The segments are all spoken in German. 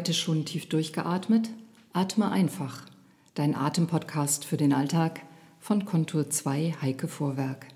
Heute schon tief durchgeatmet? Atme einfach. Dein Atempodcast für den Alltag von Kontur 2 Heike Vorwerk.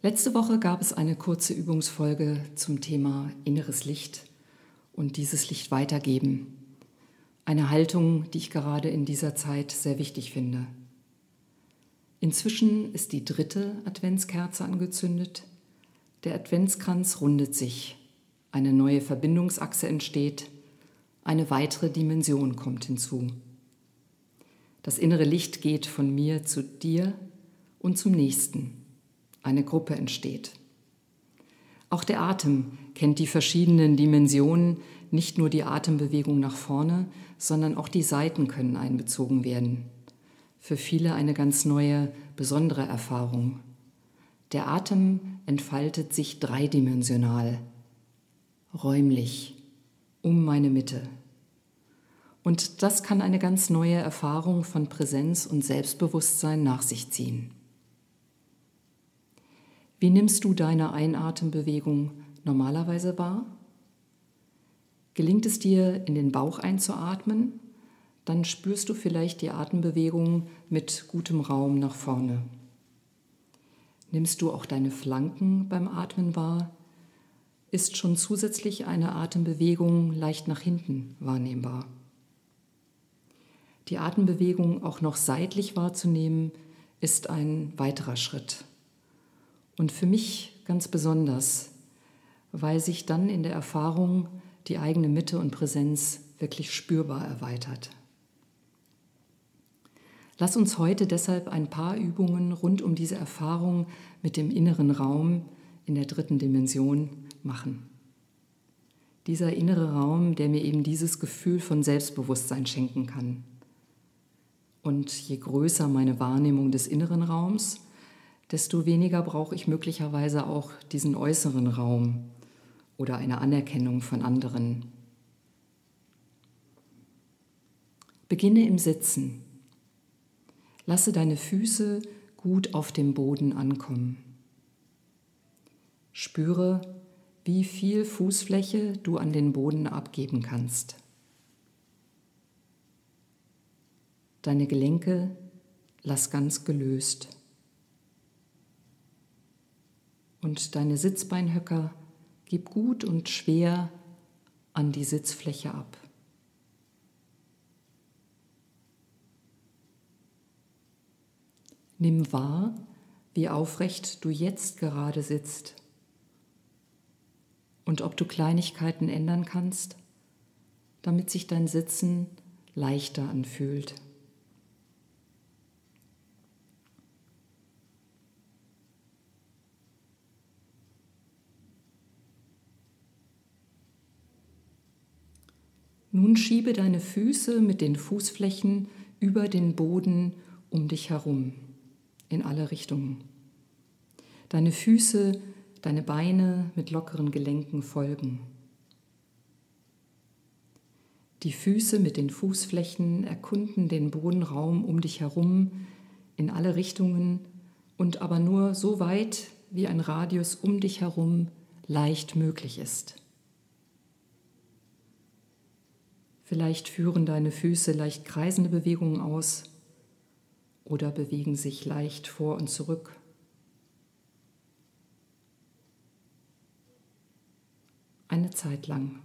Letzte Woche gab es eine kurze Übungsfolge zum Thema inneres Licht und dieses Licht weitergeben. Eine Haltung, die ich gerade in dieser Zeit sehr wichtig finde. Inzwischen ist die dritte Adventskerze angezündet. Der Adventskranz rundet sich. Eine neue Verbindungsachse entsteht. Eine weitere Dimension kommt hinzu. Das innere Licht geht von mir zu dir und zum nächsten. Eine Gruppe entsteht. Auch der Atem kennt die verschiedenen Dimensionen, nicht nur die Atembewegung nach vorne, sondern auch die Seiten können einbezogen werden für viele eine ganz neue, besondere Erfahrung. Der Atem entfaltet sich dreidimensional, räumlich, um meine Mitte. Und das kann eine ganz neue Erfahrung von Präsenz und Selbstbewusstsein nach sich ziehen. Wie nimmst du deine Einatembewegung normalerweise wahr? Gelingt es dir, in den Bauch einzuatmen dann spürst du vielleicht die Atembewegung mit gutem Raum nach vorne. Nimmst du auch deine Flanken beim Atmen wahr, ist schon zusätzlich eine Atembewegung leicht nach hinten wahrnehmbar. Die Atembewegung auch noch seitlich wahrzunehmen, ist ein weiterer Schritt. Und für mich ganz besonders, weil sich dann in der Erfahrung die eigene Mitte und Präsenz wirklich spürbar erweitert. Lass uns heute deshalb ein paar Übungen rund um diese Erfahrung mit dem inneren Raum in der dritten Dimension machen. Dieser innere Raum, der mir eben dieses Gefühl von Selbstbewusstsein schenken kann. Und je größer meine Wahrnehmung des inneren Raums, desto weniger brauche ich möglicherweise auch diesen äußeren Raum oder eine Anerkennung von anderen. Beginne im Sitzen. Lasse deine Füße gut auf dem Boden ankommen. Spüre, wie viel Fußfläche du an den Boden abgeben kannst. Deine Gelenke lass ganz gelöst. Und deine Sitzbeinhöcker gib gut und schwer an die Sitzfläche ab. Nimm wahr, wie aufrecht du jetzt gerade sitzt und ob du Kleinigkeiten ändern kannst, damit sich dein Sitzen leichter anfühlt. Nun schiebe deine Füße mit den Fußflächen über den Boden um dich herum in alle Richtungen. Deine Füße, deine Beine mit lockeren Gelenken folgen. Die Füße mit den Fußflächen erkunden den Bodenraum um dich herum in alle Richtungen und aber nur so weit, wie ein Radius um dich herum leicht möglich ist. Vielleicht führen deine Füße leicht kreisende Bewegungen aus oder bewegen sich leicht vor und zurück. Eine Zeit lang.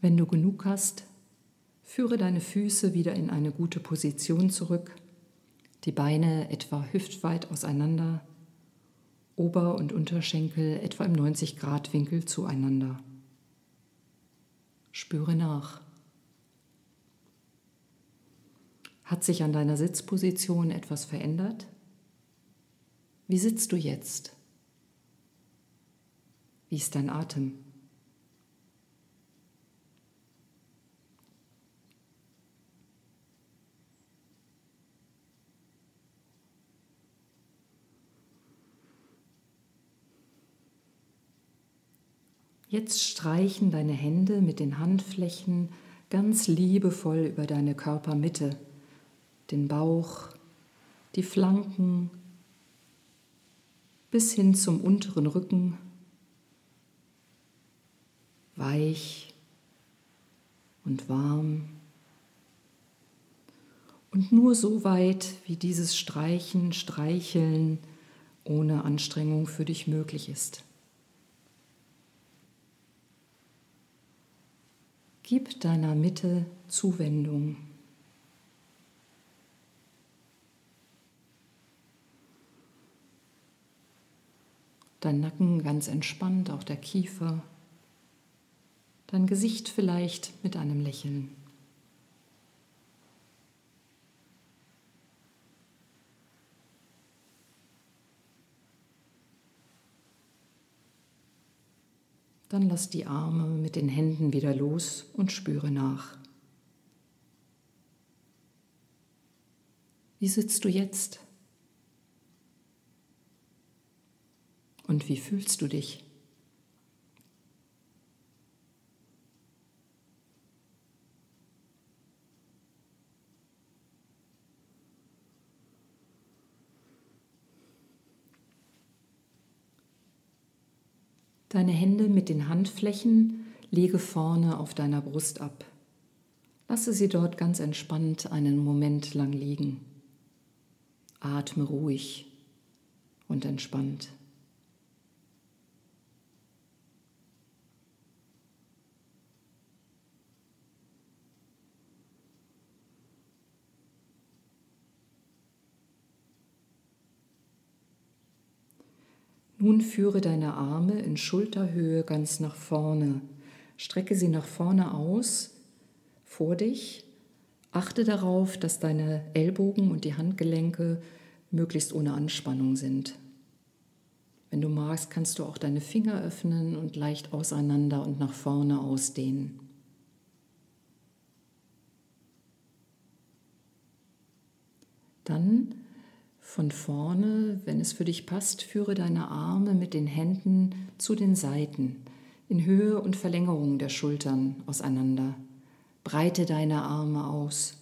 Wenn du genug hast, führe deine Füße wieder in eine gute Position zurück, die Beine etwa hüftweit auseinander Ober- und Unterschenkel etwa im 90-Grad-Winkel zueinander. Spüre nach. Hat sich an deiner Sitzposition etwas verändert? Wie sitzt du jetzt? Wie ist dein Atem? Jetzt streichen deine Hände mit den Handflächen ganz liebevoll über deine Körpermitte, den Bauch, die Flanken bis hin zum unteren Rücken, weich und warm. Und nur so weit, wie dieses Streichen, Streicheln ohne Anstrengung für dich möglich ist. Gib deiner Mitte Zuwendung. Dein Nacken ganz entspannt, auch der Kiefer. Dein Gesicht vielleicht mit einem Lächeln. Dann lass die Arme mit den Händen wieder los und spüre nach. Wie sitzt du jetzt? Und wie fühlst du dich? Deine Hände mit den Handflächen lege vorne auf deiner Brust ab. Lasse sie dort ganz entspannt einen Moment lang liegen. Atme ruhig und entspannt. Nun führe deine Arme in Schulterhöhe ganz nach vorne. Strecke sie nach vorne aus, vor dich. Achte darauf, dass deine Ellbogen und die Handgelenke möglichst ohne Anspannung sind. Wenn du magst, kannst du auch deine Finger öffnen und leicht auseinander und nach vorne ausdehnen. Dann von vorne, wenn es für dich passt, führe deine Arme mit den Händen zu den Seiten, in Höhe und Verlängerung der Schultern auseinander. Breite deine Arme aus.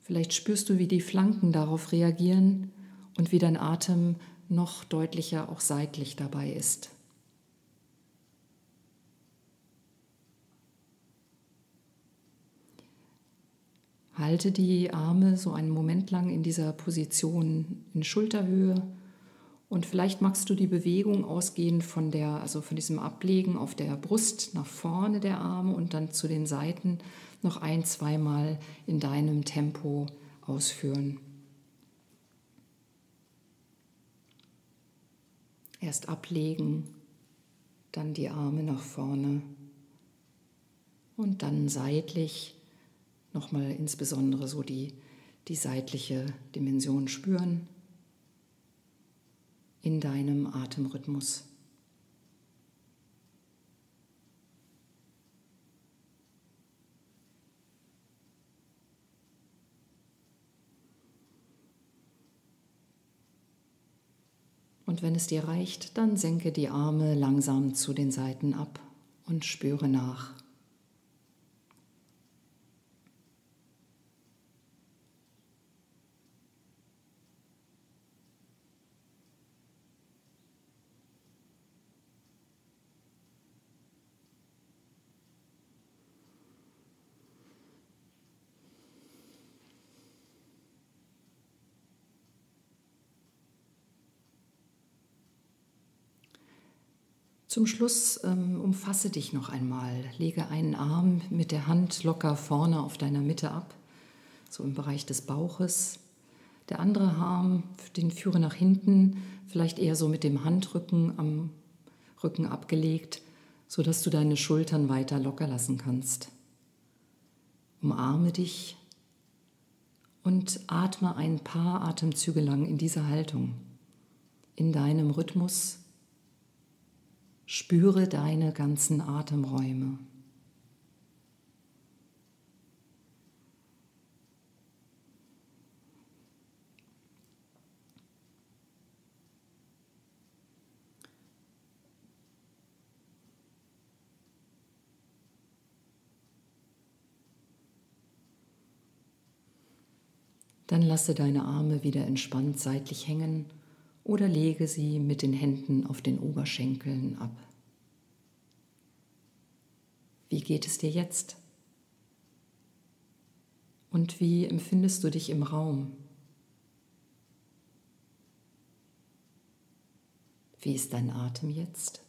Vielleicht spürst du, wie die Flanken darauf reagieren und wie dein Atem noch deutlicher auch seitlich dabei ist. Halte die Arme so einen Moment lang in dieser Position in Schulterhöhe und vielleicht magst du die Bewegung ausgehend von der, also von diesem Ablegen auf der Brust nach vorne der Arme und dann zu den Seiten noch ein, zweimal in deinem Tempo ausführen. Erst ablegen, dann die Arme nach vorne und dann seitlich nochmal insbesondere so die, die seitliche Dimension spüren in deinem Atemrhythmus. Und wenn es dir reicht, dann senke die Arme langsam zu den Seiten ab und spüre nach. Zum Schluss ähm, umfasse dich noch einmal. Lege einen Arm mit der Hand locker vorne auf deiner Mitte ab, so im Bereich des Bauches. Der andere Arm, den führe nach hinten, vielleicht eher so mit dem Handrücken am Rücken abgelegt, sodass du deine Schultern weiter locker lassen kannst. Umarme dich und atme ein paar Atemzüge lang in dieser Haltung, in deinem Rhythmus Spüre deine ganzen Atemräume. Dann lasse deine Arme wieder entspannt seitlich hängen oder lege sie mit den Händen auf den Oberschenkeln ab. Wie geht es dir jetzt? Und wie empfindest du dich im Raum? Wie ist dein Atem jetzt?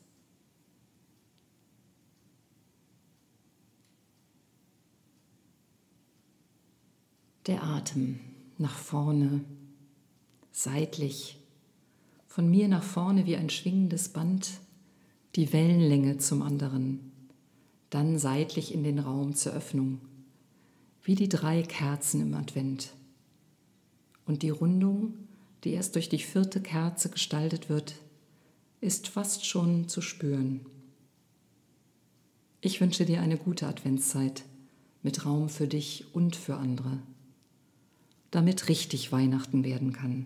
Der Atem nach vorne, seitlich, von mir nach vorne wie ein schwingendes Band, die Wellenlänge zum anderen, dann seitlich in den Raum zur Öffnung, wie die drei Kerzen im Advent. Und die Rundung, die erst durch die vierte Kerze gestaltet wird, ist fast schon zu spüren. Ich wünsche dir eine gute Adventszeit mit Raum für dich und für andere damit richtig Weihnachten werden kann.